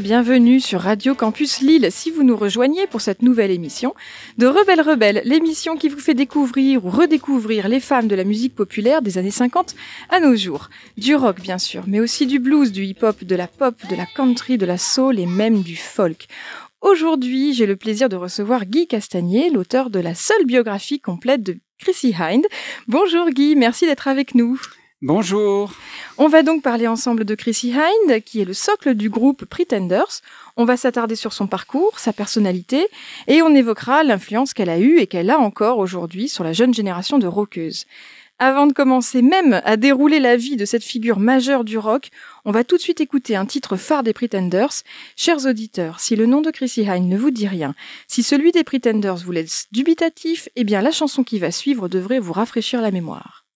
bienvenue sur Radio Campus Lille si vous nous rejoignez pour cette nouvelle émission de Rebelle Rebelle, l'émission qui vous fait découvrir ou redécouvrir les femmes de la musique populaire des années 50 à nos jours. Du rock bien sûr, mais aussi du blues, du hip-hop, de la pop, de la country, de la soul et même du folk. Aujourd'hui, j'ai le plaisir de recevoir Guy Castagnier, l'auteur de la seule biographie complète de Chrissy Hind. Bonjour Guy, merci d'être avec nous. Bonjour. On va donc parler ensemble de Chrissy Hind, qui est le socle du groupe Pretenders. On va s'attarder sur son parcours, sa personnalité, et on évoquera l'influence qu'elle a eue et qu'elle a encore aujourd'hui sur la jeune génération de rockeuses. Avant de commencer même à dérouler la vie de cette figure majeure du rock, on va tout de suite écouter un titre phare des Pretenders. Chers auditeurs, si le nom de Chrissy Hind ne vous dit rien, si celui des Pretenders vous laisse dubitatif, eh bien la chanson qui va suivre devrait vous rafraîchir la mémoire.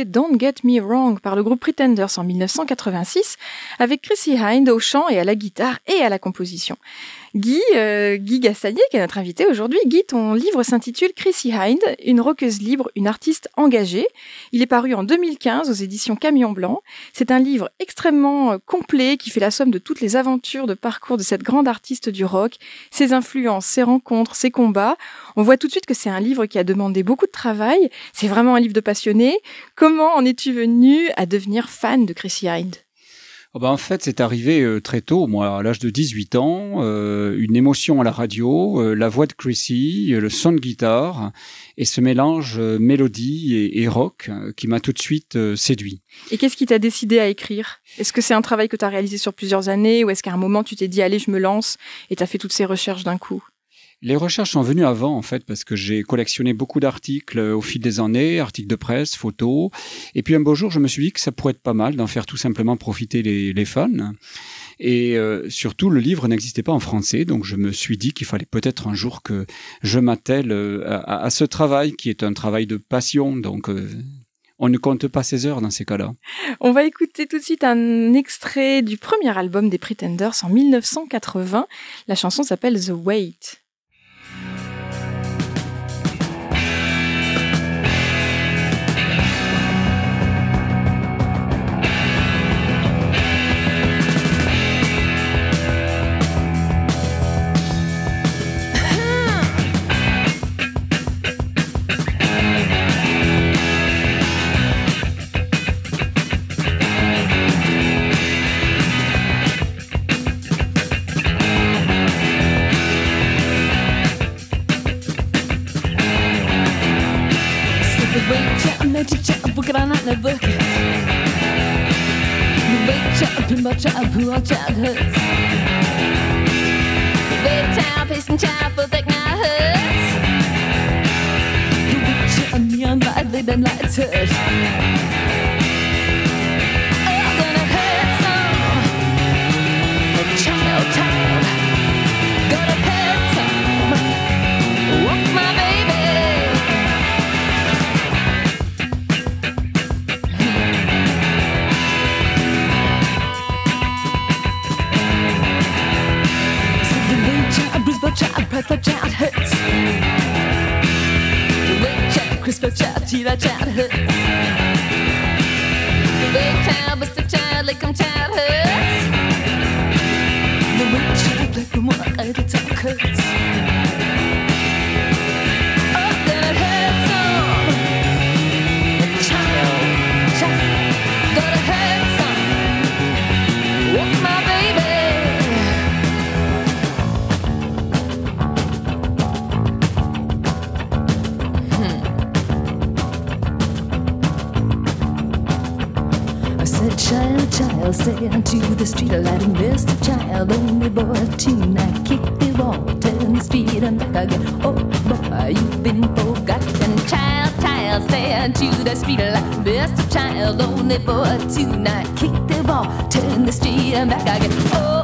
Don't Get Me Wrong par le groupe Pretenders en 1986 avec Chrissy Hind au chant et à la guitare et à la composition. Guy, euh, Guy qui est notre invité aujourd'hui. Guy, ton livre s'intitule Chrissy Hind, une roqueuse libre, une artiste engagée. Il est paru en 2015 aux éditions Camion Blanc. C'est un livre extrêmement euh, complet qui fait la somme de toutes les aventures de parcours de cette grande artiste du rock, ses influences, ses rencontres, ses combats. On voit tout de suite que c'est un livre qui a demandé beaucoup de travail. C'est vraiment un livre de passionné. Comment en es-tu venu à devenir fan de Chrissy Hind Oh ben, en fait, c'est arrivé euh, très tôt, moi, à l'âge de 18 ans, euh, une émotion à la radio, euh, la voix de Chrissy, euh, le son de guitare, et ce mélange euh, mélodie et, et rock qui m'a tout de suite séduit. Et qu'est-ce qui t'a décidé à écrire? Est-ce que c'est un travail que tu as réalisé sur plusieurs années ou est-ce qu'à un moment tu t'es dit allez je me lance et tu as fait toutes ces recherches d'un coup? Les recherches sont venues avant, en fait, parce que j'ai collectionné beaucoup d'articles euh, au fil des années, articles de presse, photos. Et puis un beau jour, je me suis dit que ça pourrait être pas mal d'en faire tout simplement profiter les, fans. Et euh, surtout, le livre n'existait pas en français, donc je me suis dit qu'il fallait peut-être un jour que je m'attelle euh, à, ce travail qui est un travail de passion. Donc, on ne compte pas ses heures dans ces cas-là. On va écouter tout de suite un extrait du premier album des Pretenders en 1980. La chanson s'appelle The Wait. granatne bychy Wyczerpy, moczapy, oczach hyc Wyczerp, jestem ciapu, tak na hyc Du bitte an mir und mein Leben leidet Oh, gonna hurt some. Child time Pressler Chat Hits. The Big Chat, Crisper Chat, Tila Chat Hits. The Big Chat, Mr. Chat, Lickum Chat Hits. The Big Chat, Lickum Chat To the street light and missed child, only boy, teen. I the wall, turn the street and back again. Oh boy, you've been forgotten, child, child. Stay into the street like missed child, only boy, teen. I the wall, turn the street and back again. Oh.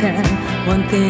Sometime. One thing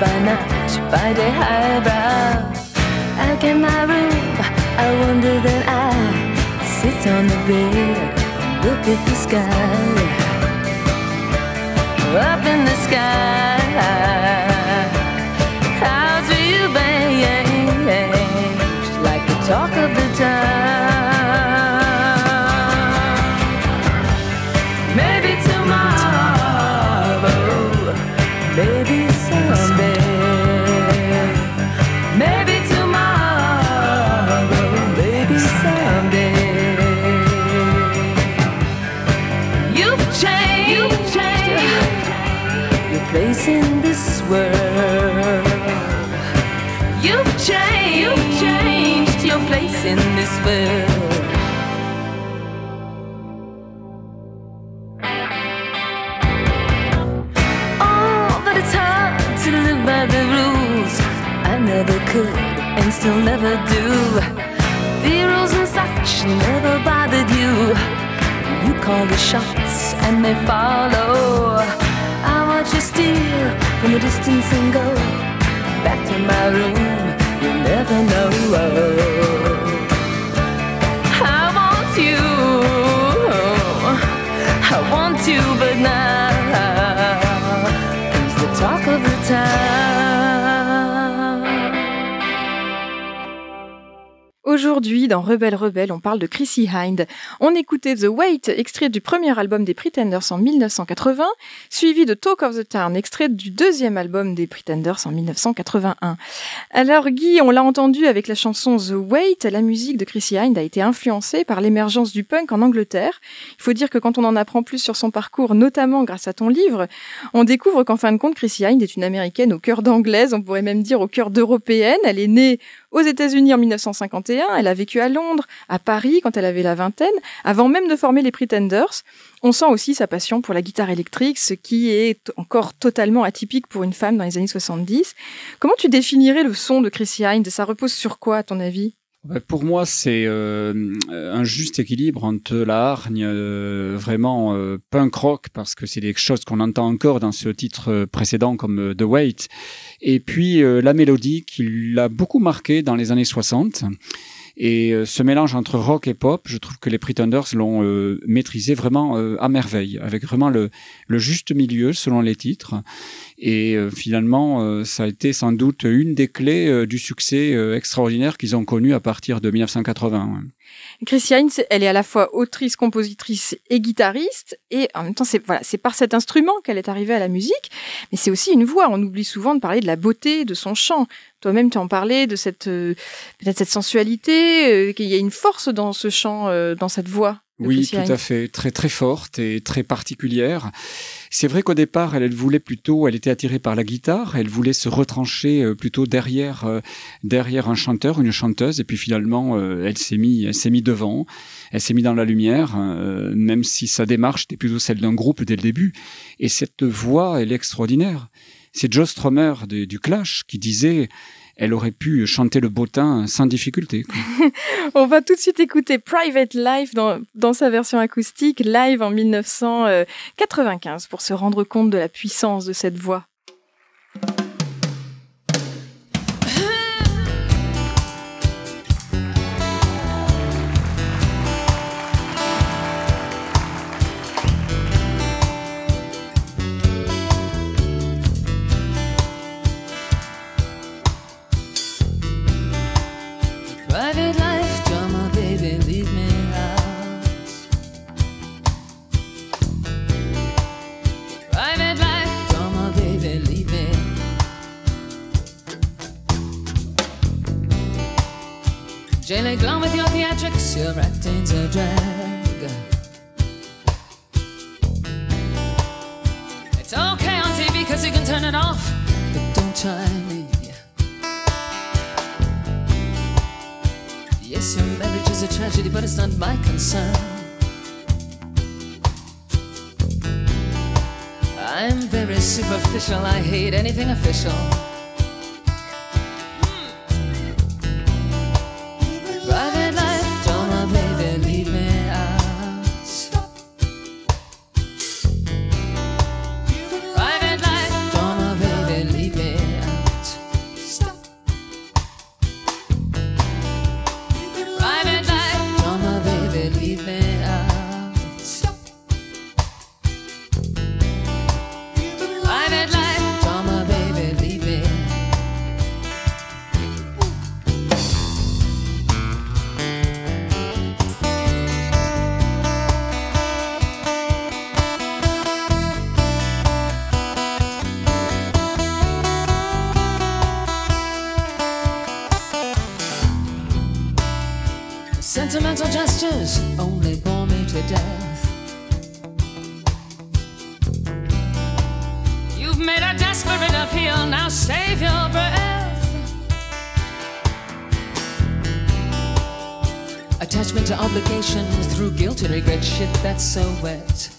By night, by day highbrow. Out in my room, I wonder that I sit on the bed, look at the sky. Up in the sky, in this world. Oh, but it's hard to live by the rules. I never could and still never do. The rules and such never bothered you. You call the shots and they follow. I watch you steal from a distance and go back to my room. You never know. Want but now he's the talk of the town. Aujourd'hui, dans Rebelle Rebelle, on parle de Chrissy Hind. On écoutait The Wait, extrait du premier album des Pretenders en 1980, suivi de Talk of the Town, extrait du deuxième album des Pretenders en 1981. Alors Guy, on l'a entendu avec la chanson The Wait, la musique de Chrissy Hind a été influencée par l'émergence du punk en Angleterre. Il faut dire que quand on en apprend plus sur son parcours, notamment grâce à ton livre, on découvre qu'en fin de compte, Chrissy Hind est une américaine au cœur d'anglaise, on pourrait même dire au cœur d'européenne. Elle est née aux États-Unis en 1951, elle a vécu à Londres, à Paris quand elle avait la vingtaine, avant même de former les Pretenders. On sent aussi sa passion pour la guitare électrique, ce qui est encore totalement atypique pour une femme dans les années 70. Comment tu définirais le son de Chrissy Hind Ça repose sur quoi, à ton avis? Ouais, Pour moi, c'est euh, un juste équilibre entre la hargne euh, vraiment euh, punk rock, parce que c'est des choses qu'on entend encore dans ce titre précédent comme The Wait, et puis euh, la mélodie qui l'a beaucoup marqué dans les années 60. Et euh, ce mélange entre rock et pop, je trouve que les Pretenders l'ont euh, maîtrisé vraiment euh, à merveille, avec vraiment le, juste milieu selon les titres. Et finalement, ça a été sans doute une des clés du succès extraordinaire qu'ils ont connu à partir de 1980. ouais. Chrissy Hind, elle est à la fois autrice, compositrice et guitariste, et en même temps, c'est voilà, par cet instrument qu'elle est arrivée à la musique, mais c'est aussi une voix. On oublie souvent de parler de la beauté de son chant. Toi-même, tu en parlais de cette euh, peut-être cette sensualité, euh, qu'il y a une force dans ce chant, euh, dans cette voix. Oui, tout à fait, très très forte et très particulière. C'est vrai qu'au départ, elle, elle voulait plutôt, elle était attirée par la guitare, elle voulait se retrancher euh, plutôt derrière euh, derrière un chanteur, une chanteuse, et puis finalement, euh, elle s'est mis, elle s'est mis devant, elle s'est mis dans la lumière, euh, même si sa démarche était plutôt celle d'un groupe dès le début. Et cette voix, elle est extraordinaire. C'est Joe Strummer de- du Clash qui disait. Elle aurait pu chanter le bottin sans difficulté. On va tout de suite écouter Private Life dans, dans sa version acoustique, live en 1995, pour se rendre compte de la puissance de cette voix. your acting's a drag. It's okay on TV because you can turn it off, but don't try me. Yes, your marriage is a tragedy, but it's not my concern. I'm very superficial, I hate anything official. up now save your breath. Attachment to obligation through guilt and regret, shit that's so wet.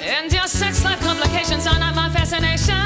And your sex life complications are not my fascination.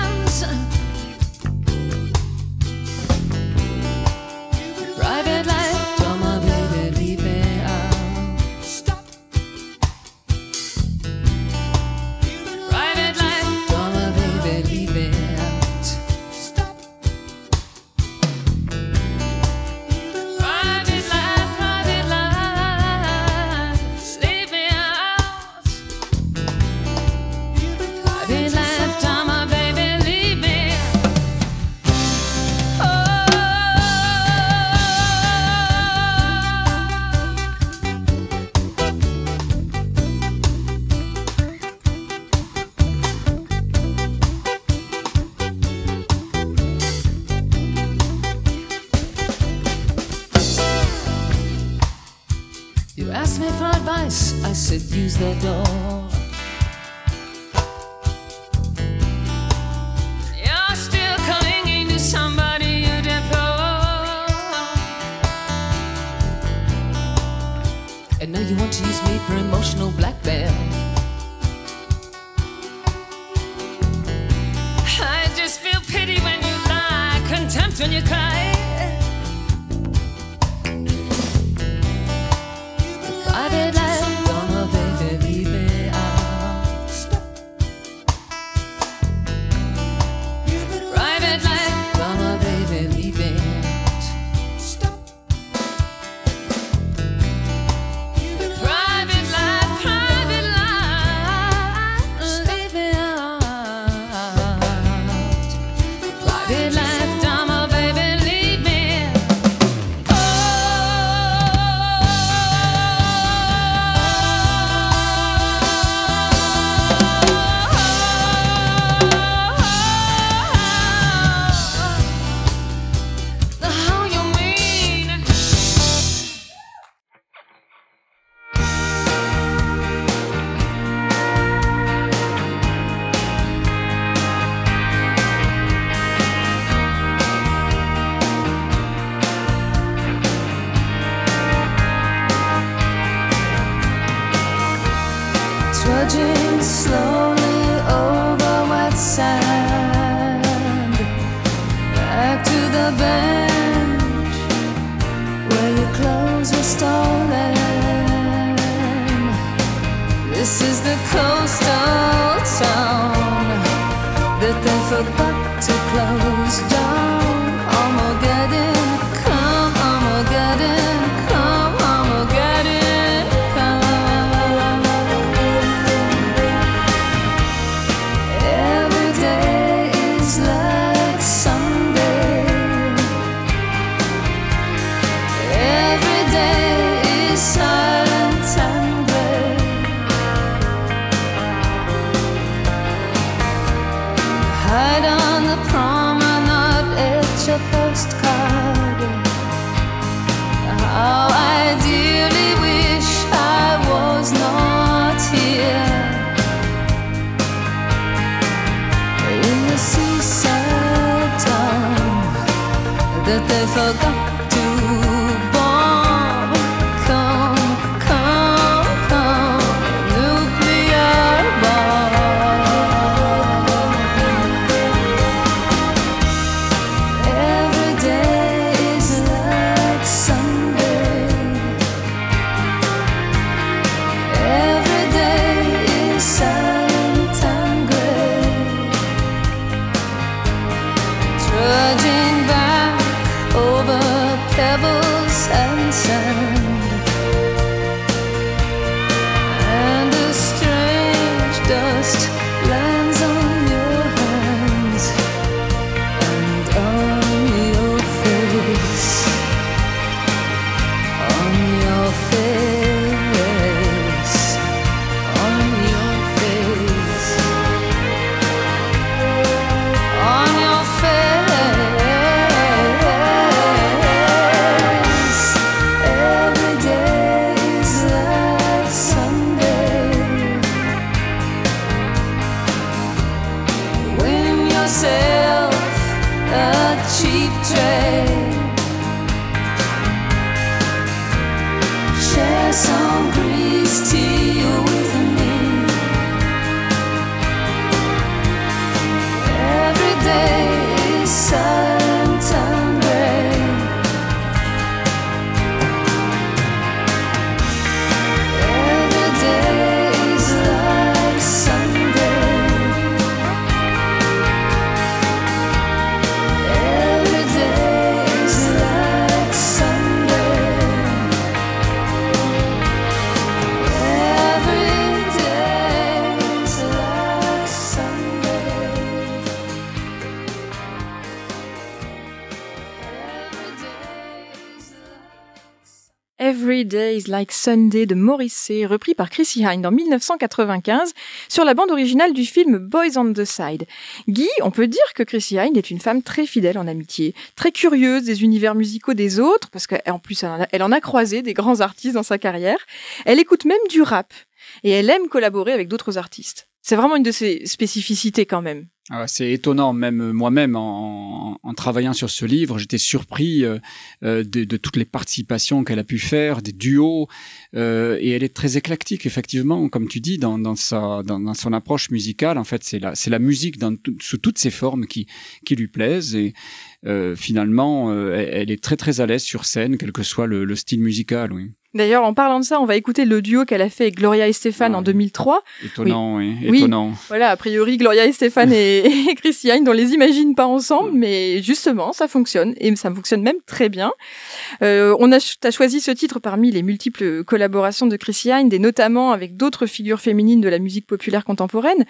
They forgot Every Day is Like Sunday de Morrissey, repris par Chrissy Hynde en 1995 sur la bande originale du film Boys on the Side. Guy, on peut dire que Chrissy Hynde est une femme très fidèle en amitié, très curieuse des univers musicaux des autres, parce qu'en plus elle en, a, elle en a croisé des grands artistes dans sa carrière. Elle écoute même du rap et elle aime collaborer avec d'autres artistes. C'est vraiment une de ses spécificités quand même. Ah, c'est étonnant, même euh, moi-même, en, en travaillant sur ce livre, j'étais surpris euh, euh, de, de, toutes les participations qu'elle a pu faire, des duos, euh, et elle est très éclectique, effectivement, comme tu dis, dans, dans, sa, dans, dans son approche musicale. En fait, c'est la, c'est la musique dans sous toutes ses formes qui, qui lui plaisent, et euh, finalement, elle, elle, est très très à l'aise sur scène, quel que soit le, le style musical. Oui. D'ailleurs, en parlant de ça, on va écouter le duo qu'elle a fait avec Gloria et Stéphane Ouais. en 2003. Étonnant, oui. Oui. étonnant. Voilà, a priori, Gloria et Stéphane et, et Christiane, on les imagine pas ensemble, mais justement, ça fonctionne et ça fonctionne même très bien. Euh, on a, choisi ce titre parmi les multiples collaborations de Christiane, et notamment avec d'autres figures féminines de la musique populaire contemporaine.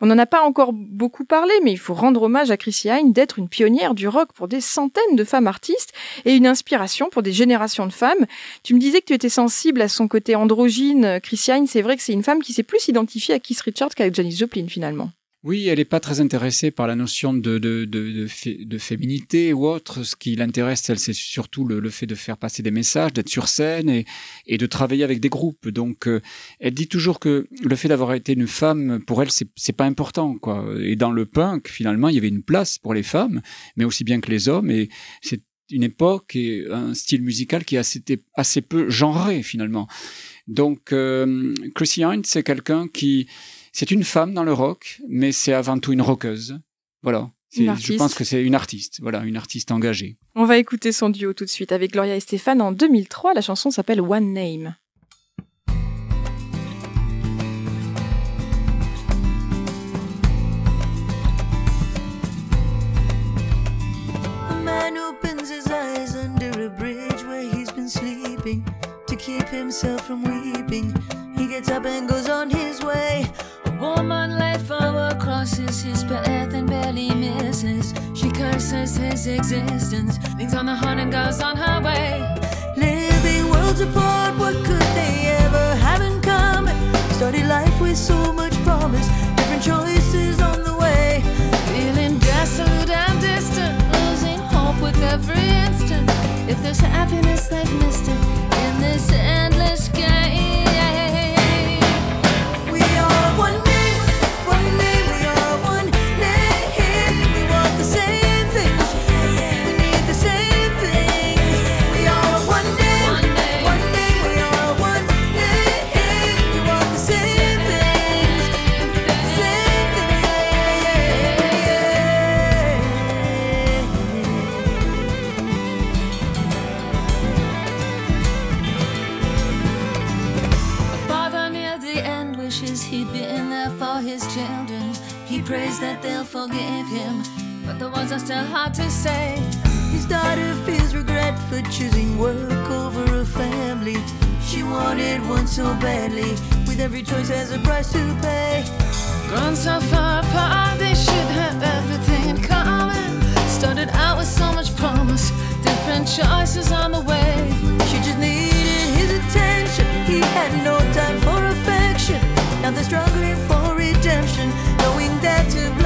On n'en a pas encore beaucoup parlé, mais il faut rendre hommage à Christiane d'être une pionnière du rock pour des centaines de femmes artistes et une inspiration pour des générations de femmes. Tu me disais que tu sensible à son côté androgyne. Christiane, c'est vrai que c'est une femme qui s'est plus identifiée à Keith Richards qu'à Janis Joplin finalement. Oui, elle n'est pas très intéressée par la notion de, de, de, de, fé- de féminité ou autre. Ce qui l'intéresse, elle, c'est surtout le, fait de faire passer des messages, d'être sur scène et, et de travailler avec des groupes. Donc, euh, elle dit toujours que le fait d'avoir été une femme, pour elle, c'est pas important, quoi. Et dans le punk, finalement, il y avait une place pour les femmes, mais aussi bien que les hommes. Et c'est une époque et un style musical qui est assez, assez peu genré, finalement. Donc, euh, Chrissy Hynde, c'est quelqu'un qui c'est une femme dans le rock, mais c'est avant tout une rockeuse. Voilà. Je pense que c'est une artiste. Voilà, une artiste engagée. On va écouter son duo tout de suite avec Gloria et Stéphane en 2003. La chanson s'appelle One Name. Opens his eyes under a bridge where he's been sleeping to keep himself from weeping. He gets up and goes on his way. A woman laid forward crosses his path and barely misses. She curses his existence, leans on the horn and goes on her way. Living worlds apart, what could they ever have in common? Started life with so much promise, different choices on the way. Feeling desolate and every instant if there's happiness they've missed it in this endless game. forgive him, but the words are still hard to say. His daughter feels regret for choosing work over a family. She wanted one so badly, with every choice has a price to pay. Grown so far apart, they should have everything in common. Started out with so much promise, different choices on the way. She just needed his attention, he had no time for affection. Now they're struggling for redemption, knowing that to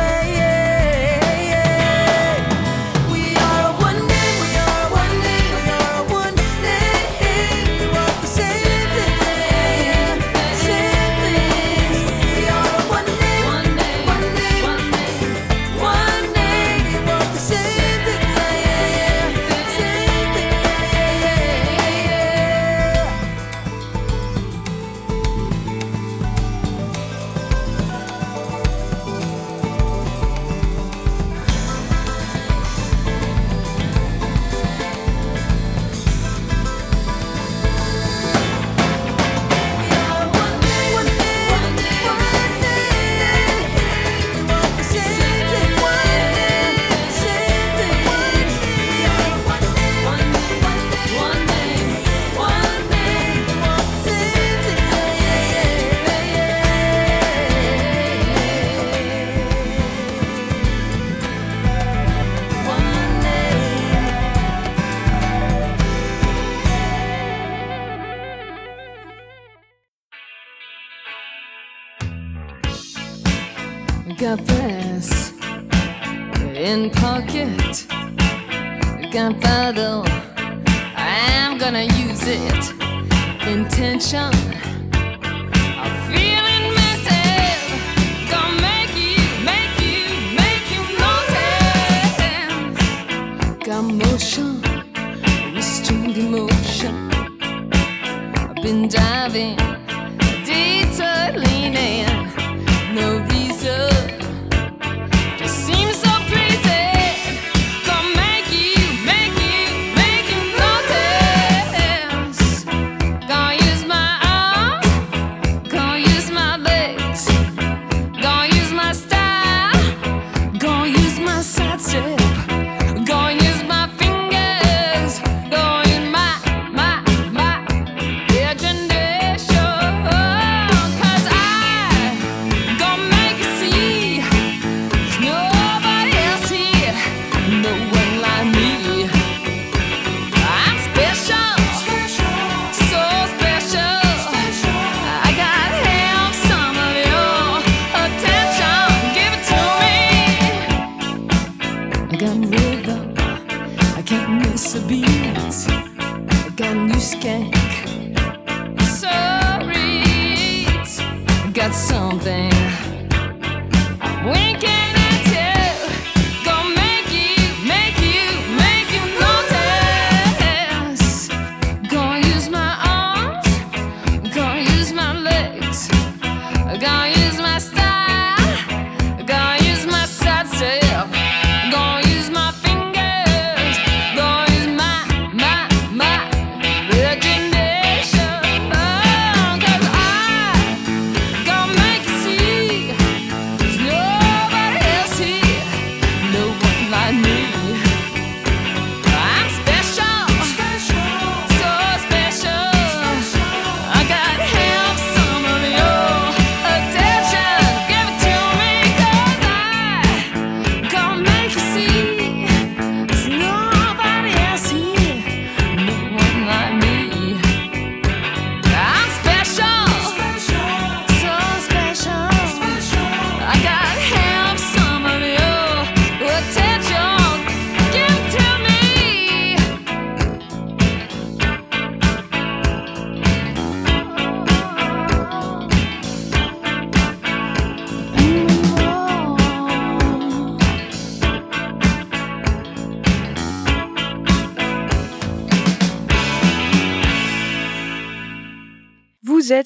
been diving.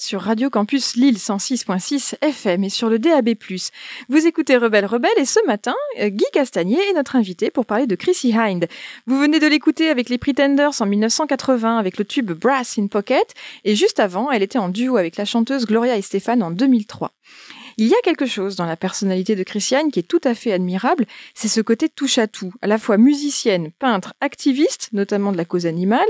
Sur Radio Campus Lille 106.6 FM et sur le DAB+. Vous écoutez Rebelle Rebelle et ce matin, euh, Guy Castagnier est notre invité pour parler de Chrissy Hind. Vous venez de l'écouter avec les Pretenders en 1980 avec le tube Brass in Pocket et juste avant, elle était en duo avec la chanteuse Gloria Estefan en 2003. Il y a quelque chose dans la personnalité de Christiane qui est tout à fait admirable, c'est ce côté touche à tout, à la fois musicienne, peintre, activiste, notamment de la cause animale.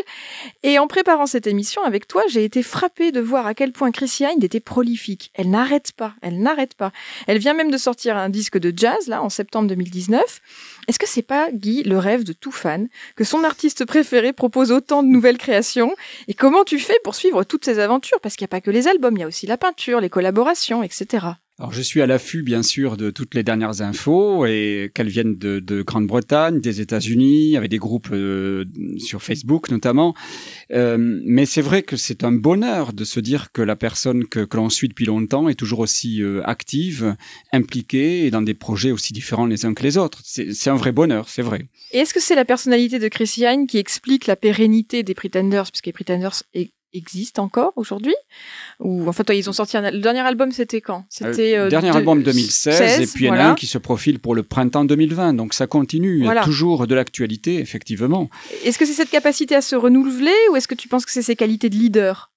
Et en préparant cette émission avec toi, j'ai été frappée de voir à quel point Christiane était prolifique. Elle n'arrête pas, elle n'arrête pas. Elle vient même de sortir un disque de jazz, là, en septembre 2019. Est-ce que c'est pas, Guy, le rêve de tout fan, que son artiste préféré propose autant de nouvelles créations? Et comment tu fais pour suivre toutes ces aventures? Parce qu'il n'y a pas que les albums, il y a aussi la peinture, les collaborations, etc. Alors je suis à l'affût bien sûr de toutes les dernières infos et qu'elles viennent de, de Grande-Bretagne, des États-Unis, avec des groupes euh, sur Facebook notamment. Euh, mais c'est vrai que c'est un bonheur de se dire que la personne que, l'on suit depuis longtemps est toujours aussi euh, active, impliquée et dans des projets aussi différents les uns que les autres. Vrai bonheur, c'est vrai. Et est-ce que c'est la personnalité de Chrissy Hine qui explique la pérennité des Pretenders, puisque les Pretenders est existe encore aujourd'hui? Ou en fait ils ont sorti un, le dernier album c'était quand? C'était euh, dernier album 2016 16, et puis il y en a un qui se profile pour le printemps 2020 donc ça continue. Voilà. toujours de l'actualité effectivement. Est-ce que c'est cette capacité à se renouveler ou est-ce que tu penses que c'est ses qualités de leader?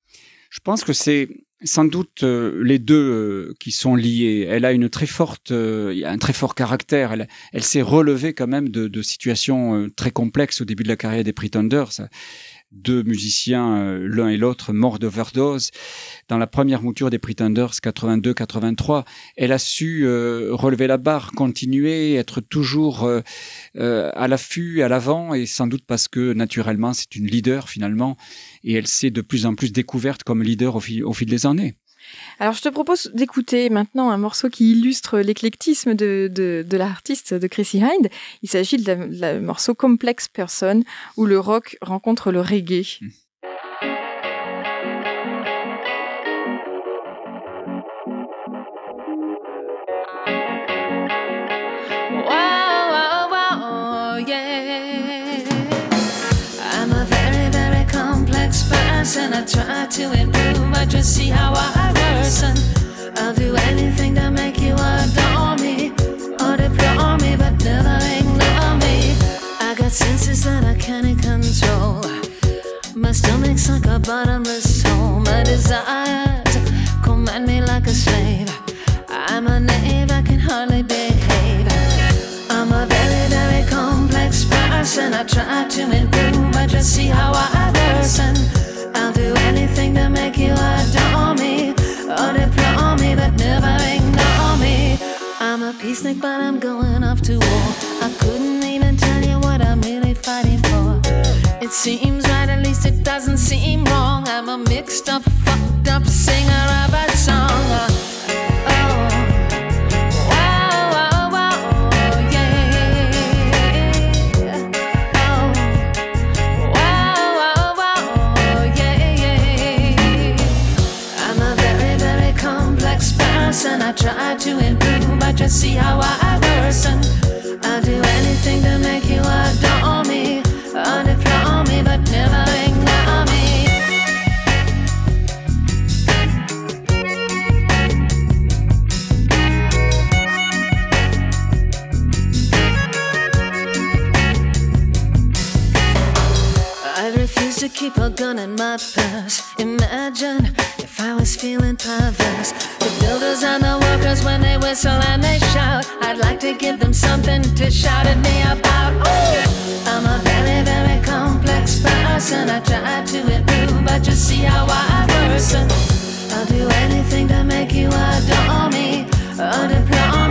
Je pense que c'est sans doute euh, les deux euh, qui sont liés. Elle a une très forte, euh, un très fort caractère. Elle, elle s'est relevée quand même de, de situations euh, très complexes au début de la carrière des Pretenders. Deux musiciens, euh, l'un et l'autre, morts d'overdose. Dans la première mouture des Pretenders 82-83, elle a su euh, relever la barre, continuer, être toujours euh, euh, à l'affût, à l'avant, et sans doute parce que naturellement c'est une leader finalement, et elle s'est de plus en plus découverte comme leader au au fil des années. Alors, je te propose d'écouter maintenant un morceau qui illustre l'éclectisme de, de, de l'artiste de Chrissy Hind. Il s'agit de la, morceau Complex Person, où le rock rencontre le reggae. Mmh. And I try to improve, but just see how I worsen. I'll do anything to make you adore me or deplore me, but never ignore me. I got senses that I can't control. My stomach's like a bottomless hole. My desires command me like a slave. I'm a knave, I can hardly behave. I'm a very, very complex person. I try to improve, but just see how I worsen. To make you adore me me, but never ignore me. I'm a peacenik, but I'm going off to war. I couldn't even tell you what I'm really fighting for. It seems right, at least it doesn't seem wrong. I'm a mixed up, fucked up singer of a song. Just see how I worsen. I'll do anything to make you adore me, or deplore me, but never ignore me. I refuse to keep a gun in my purse. Imagine I was feeling perverse. The builders and the workers, when they whistle and they shout, I'd like to give them something to shout at me about. Ooh! I'm a very, very complex person. I try to improve, but you see how I worsen. I'll do anything to make you adore me, or deplore me,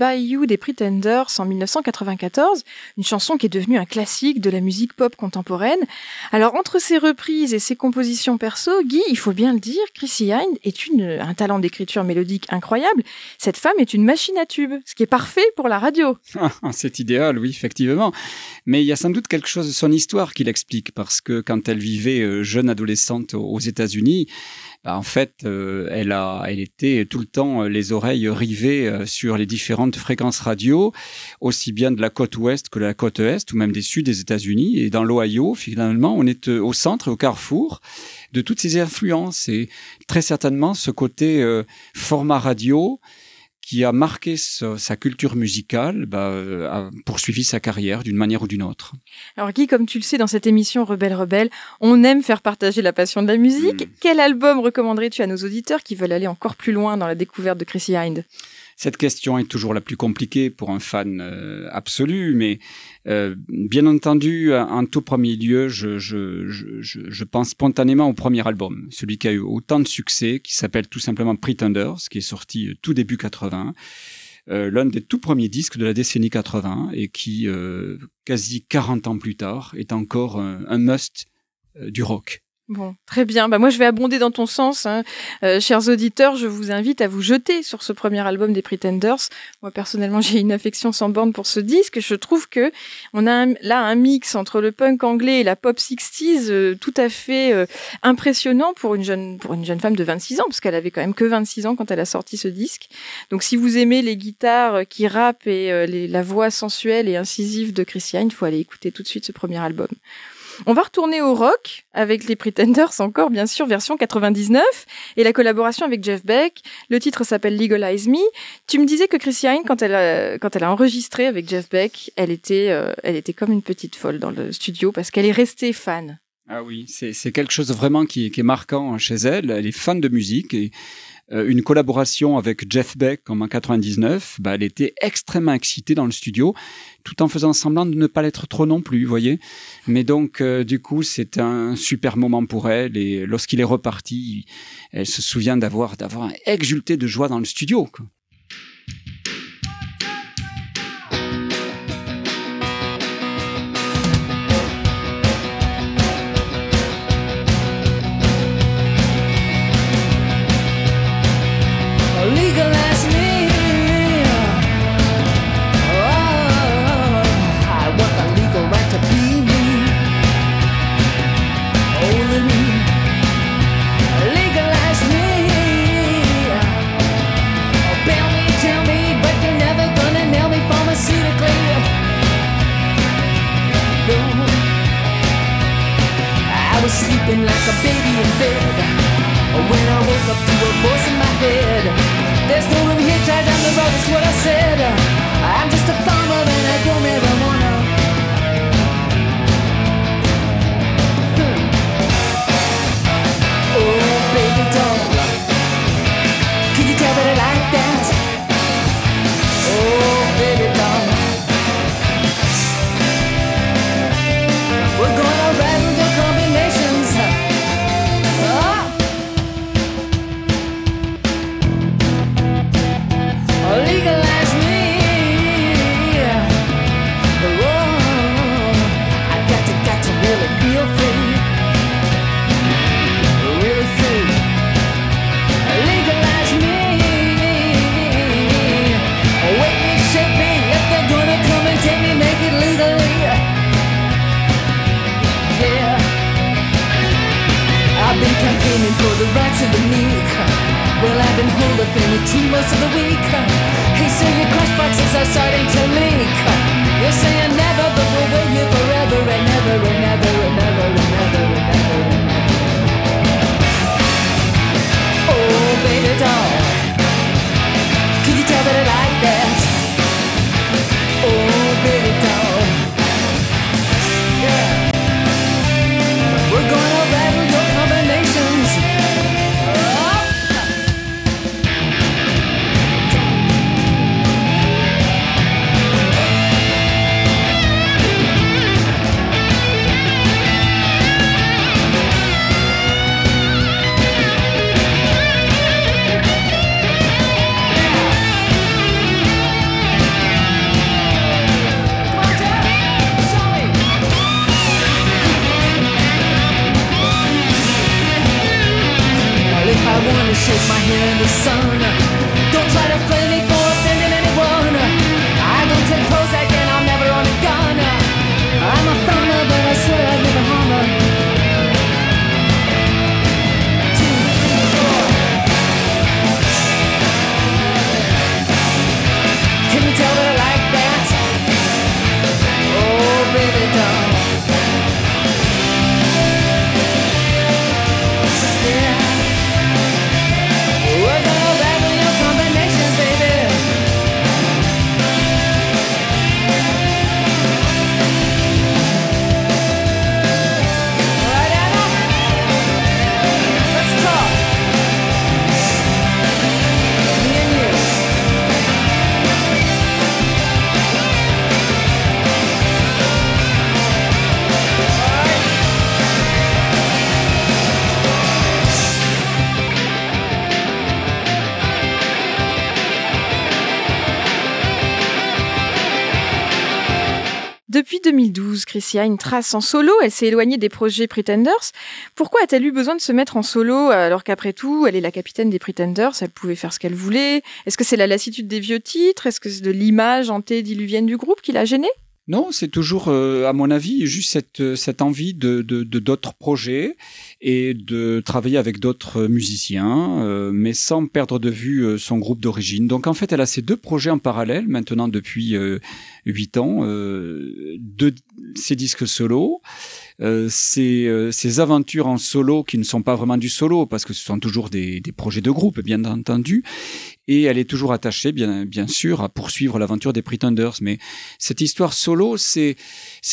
By You des Pretenders en 1994, une chanson qui est devenue un classique de la musique pop contemporaine. Alors entre ses reprises et ses compositions perso, Guy, il faut bien le dire, Chrissy Hynde est une, un talent d'écriture mélodique incroyable. Cette femme est une machine à tubes, ce qui est parfait pour la radio. Ah, C'est idéal, oui, effectivement. Mais il y a sans doute quelque chose de son histoire qui l'explique, parce que quand elle vivait euh, jeune adolescente aux aux États-Unis, bah, en fait, euh, elle a, elle était tout le temps euh, les oreilles rivées euh, sur les différentes fréquences radio, aussi bien de la côte ouest que de la côte est, ou même des sud des États-Unis. Et dans l'Ohio, finalement, on est euh, au centre, et au carrefour de toutes ces influences. Et très certainement, ce côté euh, format radio qui a marqué sa, sa culture musicale, bah, euh, a poursuivi sa carrière d'une manière ou d'une autre. Alors Guy, comme tu le sais, dans cette émission Rebelle Rebelle, on aime faire partager la passion de la musique. Mm. Quel album recommanderais-tu à nos auditeurs qui veulent aller encore plus loin dans la découverte de Chrissy Hynde? Cette question est toujours la plus compliquée pour un fan euh, absolu, mais euh, bien entendu, en tout premier lieu, je, je, je, je, pense spontanément au premier album, celui qui a eu autant de succès, qui s'appelle tout simplement Pretenders, qui est sorti euh, tout début 80. Euh, l'un des tout premiers disques de la décennie 80 et qui, euh, quasi 40 ans plus tard, est encore un, must euh, du rock. Bon, très bien. Bah, moi, je vais abonder dans ton sens. hein. Euh, chers auditeurs, je vous invite à vous jeter sur ce premier album des Pretenders. Moi, personnellement, j'ai une affection sans borne pour ce disque. Je trouve que on a là un mix entre le punk anglais et la pop 60s euh, tout à fait euh, impressionnant pour une jeune pour une jeune femme de 26 ans, parce qu'elle avait quand même que 26 ans quand elle a sorti ce disque. Donc, si vous aimez les guitares qui rappent et la voix sensuelle et incisive de Chrissy Hine, il faut aller écouter tout de suite ce premier album. On va retourner au rock avec les Pretenders encore, bien sûr, version 99 et la collaboration avec Jeff Beck. Le titre s'appelle Legalize Me. Tu me disais que Chrissy Hine, quand elle a, quand elle a enregistré avec Jeff Beck, elle était, euh, elle était comme une petite folle dans le studio parce qu'elle est restée fan. Ah oui, c'est quelque chose vraiment qui, qui est marquant chez elle. Elle est fan de musique et euh, une collaboration avec Jeff Beck en 99, bah, elle était extrêmement excitée dans le studio, tout en faisant semblant de ne pas l'être trop non plus, vous voyez. Mais donc, euh, du coup, c'est un super moment pour elle et lorsqu'il est reparti, elle se souvient d'avoir d'avoir exulté de joie dans le studio. quoi. Been the most of the week. Hey, so your crush boxes are starting to leak. You're saying never, but we'll wait here forever and ever and ever shake my hand, the sun Chrissy a une trace en solo. Elle s'est éloignée des projets Pretenders. Pourquoi a-t-elle eu besoin de se mettre en solo alors qu'après tout, elle est la capitaine des Pretenders, elle pouvait faire ce qu'elle voulait? Est-ce que c'est la lassitude des vieux titres? Est-ce que c'est de l'image antédiluvienne du groupe qui l'a gênée? Non, c'est toujours, euh, à mon avis, juste cette, cette envie de de- de- d'autres projets et de travailler avec d'autres musiciens, euh, mais sans perdre de vue euh, son groupe d'origine. Donc en fait, elle a ces deux projets en parallèle maintenant depuis euh, huit ans, euh, deux, ses disques solo, euh, ses, ses aventures en solo qui ne sont pas vraiment du solo parce que ce sont toujours des, des projets de groupe, bien entendu. Et elle est toujours attachée, bien, sûr, à poursuivre l'aventure des Pretenders. Mais cette histoire solo, c'est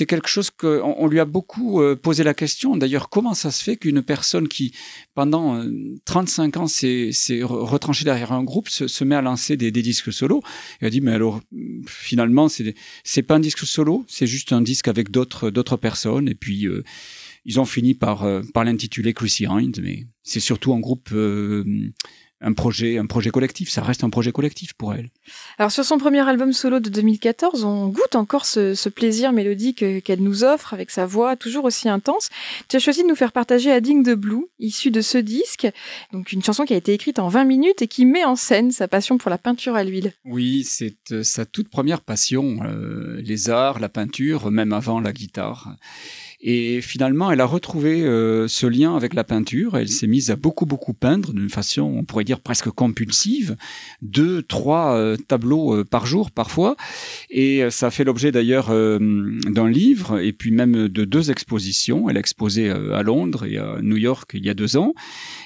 quelque chose que on, lui a beaucoup euh, posé la question. D'ailleurs, comment ça se fait qu'une personne qui, pendant euh, 35 ans, s'est s'est re- retranchée derrière un groupe, se, met à lancer des, disques solo? Elle a dit, mais alors, finalement, c'est pas un disque solo, c'est juste un disque avec d'autres personnes. Et puis, euh, ils ont fini par, euh, par l'intituler Chrissy Hind, mais c'est surtout un groupe, euh, un projet, un projet collectif. Ça reste un projet collectif pour elle. Alors sur son premier album solo de 2014, on goûte encore ce, ce plaisir mélodique euh, qu'elle nous offre avec sa voix toujours aussi intense. Tu as choisi de nous faire partager Adding the Blue, issu de ce disque, donc une chanson qui a été écrite en 20 minutes et qui met en scène sa passion pour la peinture à l'huile. Oui, c'est euh, sa toute première passion, euh, les arts, la peinture, même avant la guitare. Et finalement, elle a retrouvé euh, ce lien avec la peinture. Elle s'est mise à beaucoup, beaucoup peindre d'une façon, on pourrait dire presque compulsive, deux, trois euh, tableaux euh, par jour parfois. Et euh, ça a fait l'objet d'ailleurs euh, d'un livre et puis même de deux expositions. Elle a exposé à Londres et à New York il y a deux ans.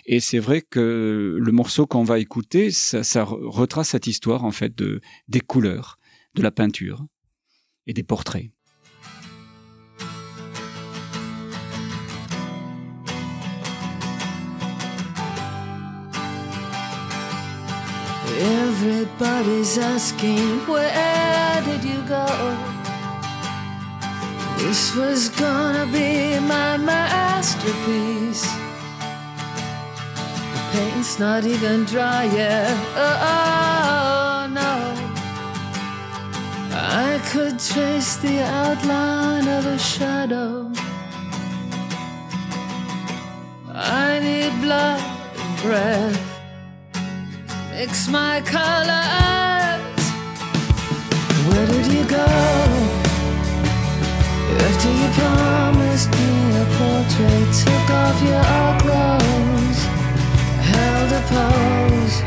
Et c'est vrai que le morceau qu'on va écouter, ça, ça re- retrace cette histoire en fait de des couleurs, de la peinture et des portraits. Everybody's asking, where did you go? This was gonna be my masterpiece. The paint's not even dry yet. Oh, no. I could trace the outline of a shadow. I need blood and breath mix my colors. Where did you go? After you promised me a portrait, took off your clothes, held a pose,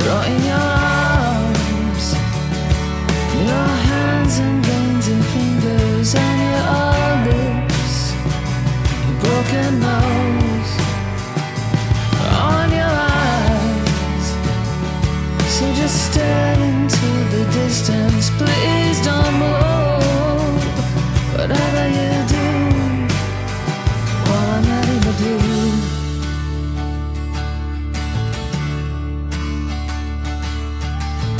brought in your arms, your hands and veins and fingers, and your lips, your broken nose So just stare into the distance. Please don't move. Whatever you do, while I'm letting you do.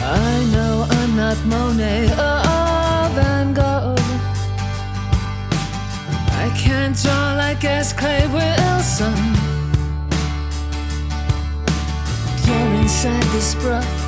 I know I'm not Monet or Van Gogh. I can't draw like S. Clay Wilson. You're inside this brush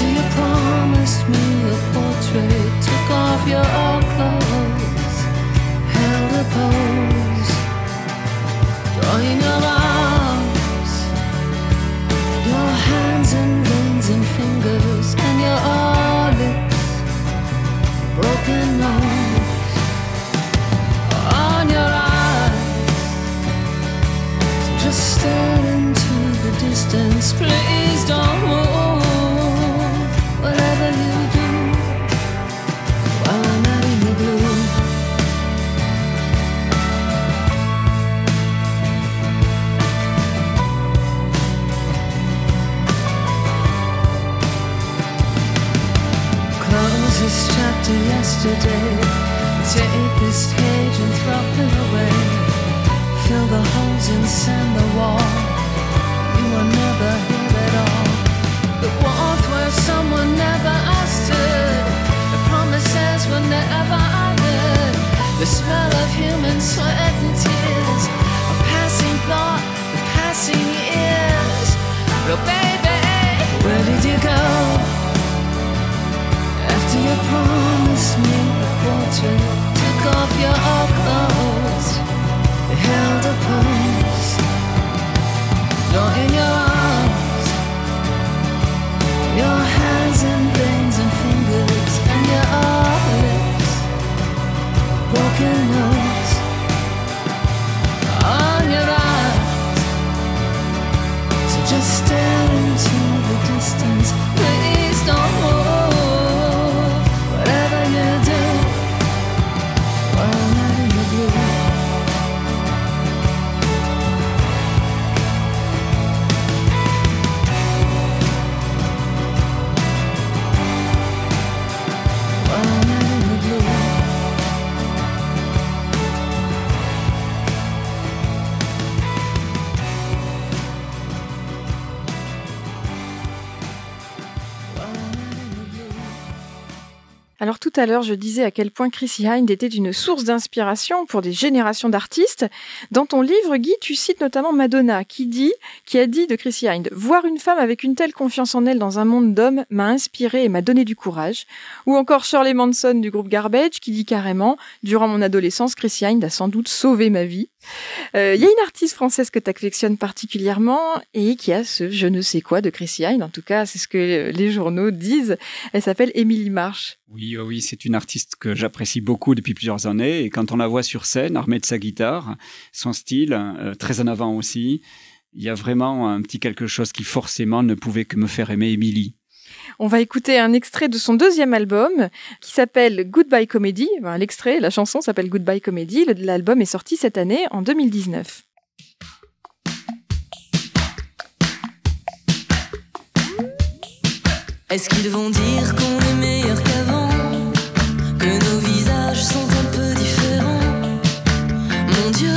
After you promised me a portrait, took off your a pose, drawing your arms, your hands and veins and fingers, and your lips, broken nose, on your eyes. Just stare into the distance, please chapter yesterday. Take this page and throw it away. fill the holes in sand the wall. You were never here at all. The warmth where someone never asked stood. The promises were never uttered. The smell of human sweat and tears. A passing thought, the passing years. But baby, where did you go? À l'heure, je disais à quel point Chrissy Hind était une source d'inspiration pour des générations d'artistes. Dans ton livre, Guy, tu cites notamment Madonna, qui dit, qui a dit de Chrissy Hind, voir une femme avec une telle confiance en elle dans un monde d'hommes m'a inspiré et m'a donné du courage. Ou encore Shirley Manson du groupe Garbage, qui dit carrément, durant mon adolescence, Chrissy Hind a sans doute sauvé ma vie. Euh, Il y a une artiste française que tu affectionnes particulièrement et qui a ce je ne sais quoi de Chrissy Hind. En tout cas, c'est ce que les journaux disent. Elle s'appelle Émilie March. Oui, euh, oui, c'est une artiste que j'apprécie beaucoup depuis plusieurs années. Et quand on la voit sur scène, armée de sa guitare, son style, euh, très en avant aussi, il y a vraiment un petit quelque chose qui forcément ne pouvait que me faire aimer Émilie. On va écouter un extrait de son deuxième album qui s'appelle Goodbye Comedy. L'extrait, la chanson s'appelle Goodbye Comedy. L'album est sorti cette année en 2019. Est-ce qu'ils vont dire qu'on est meilleur qu'avant? Que nos visages sont un peu différents? Mon Dieu,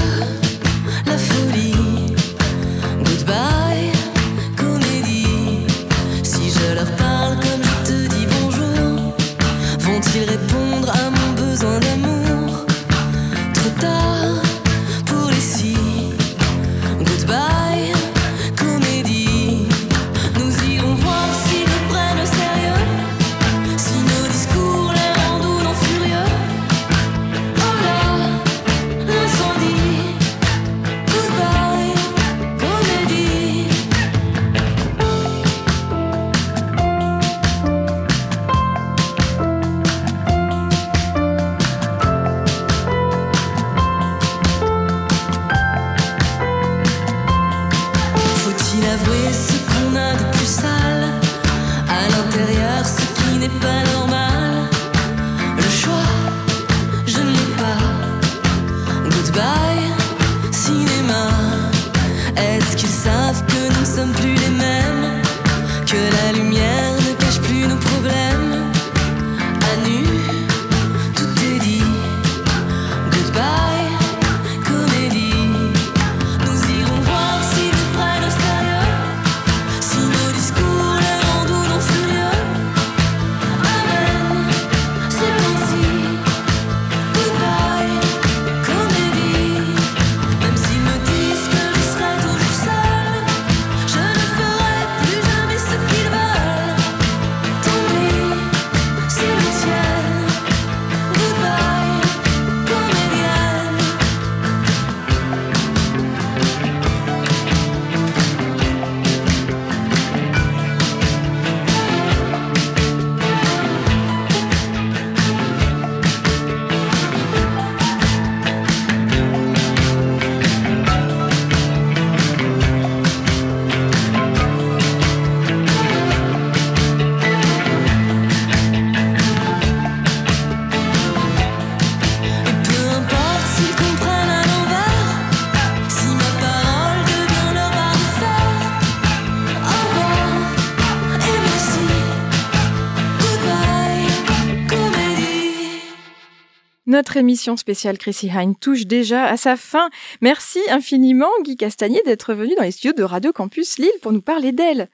Notre émission spéciale Chrissy Hine touche déjà à sa fin. Merci infiniment Guy Castagnier d'être venu dans les studios de Radio Campus Lille pour nous parler d'elle.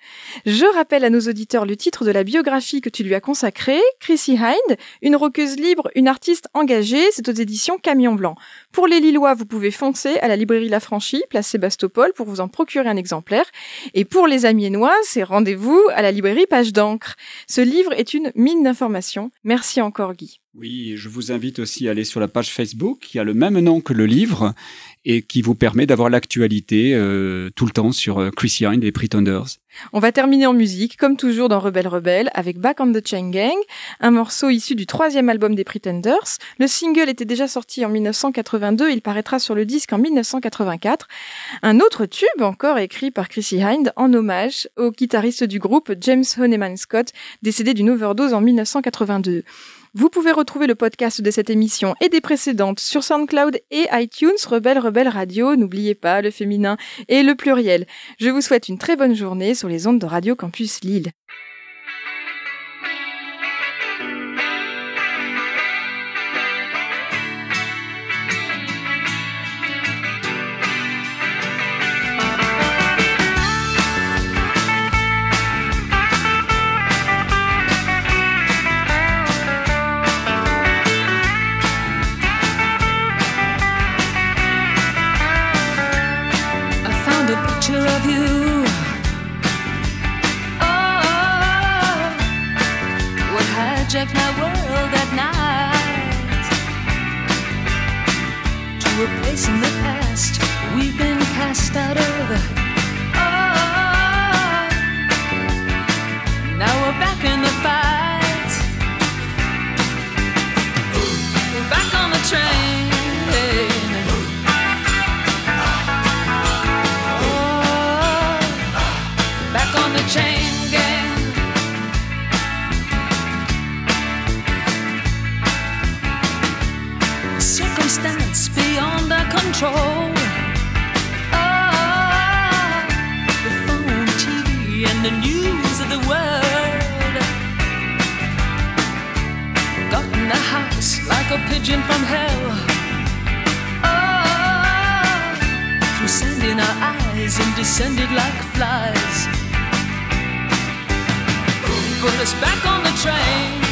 Je rappelle à nos auditeurs le titre de la biographie que tu lui as consacrée, Chrissy Hine, une roqueuse libre, une artiste engagée, c'est aux éditions Camion Blanc. Pour les Lillois, vous pouvez foncer à la librairie La Franchie, place Sébastopol, pour vous en procurer un exemplaire. Et pour les Amiénois, c'est rendez-vous à la librairie Page d'encre. Ce livre est une mine d'informations. Merci encore Guy. Oui, je vous invite aussi à aller sur la page Facebook qui a le même nom que le livre et qui vous permet d'avoir l'actualité euh, tout le temps sur euh, Chrissy Hind et Pretenders. On va terminer en musique, comme toujours dans Rebelle Rebelle, avec Back on the Chain Gang, un morceau issu du troisième album des Pretenders. Le single était déjà sorti en 1982, il paraîtra sur le disque en 1984. Un autre tube encore écrit par Chrissy Hind en hommage au guitariste du groupe James Honeyman Scott, décédé d'une overdose en 1982. Vous pouvez retrouver le podcast de cette émission et des précédentes sur SoundCloud et iTunes Rebelle Rebelle Radio. N'oubliez pas le féminin et le pluriel. Je vous souhaite une très bonne journée sur les ondes de Radio Campus Lille. Hijacked my world at night? To a place in the past we've been cast out of. Control. Oh, the phone, TV, and the news of the world. Got in the house like a pigeon from hell. Oh, sand in our eyes and descended like flies. Put us back on the train.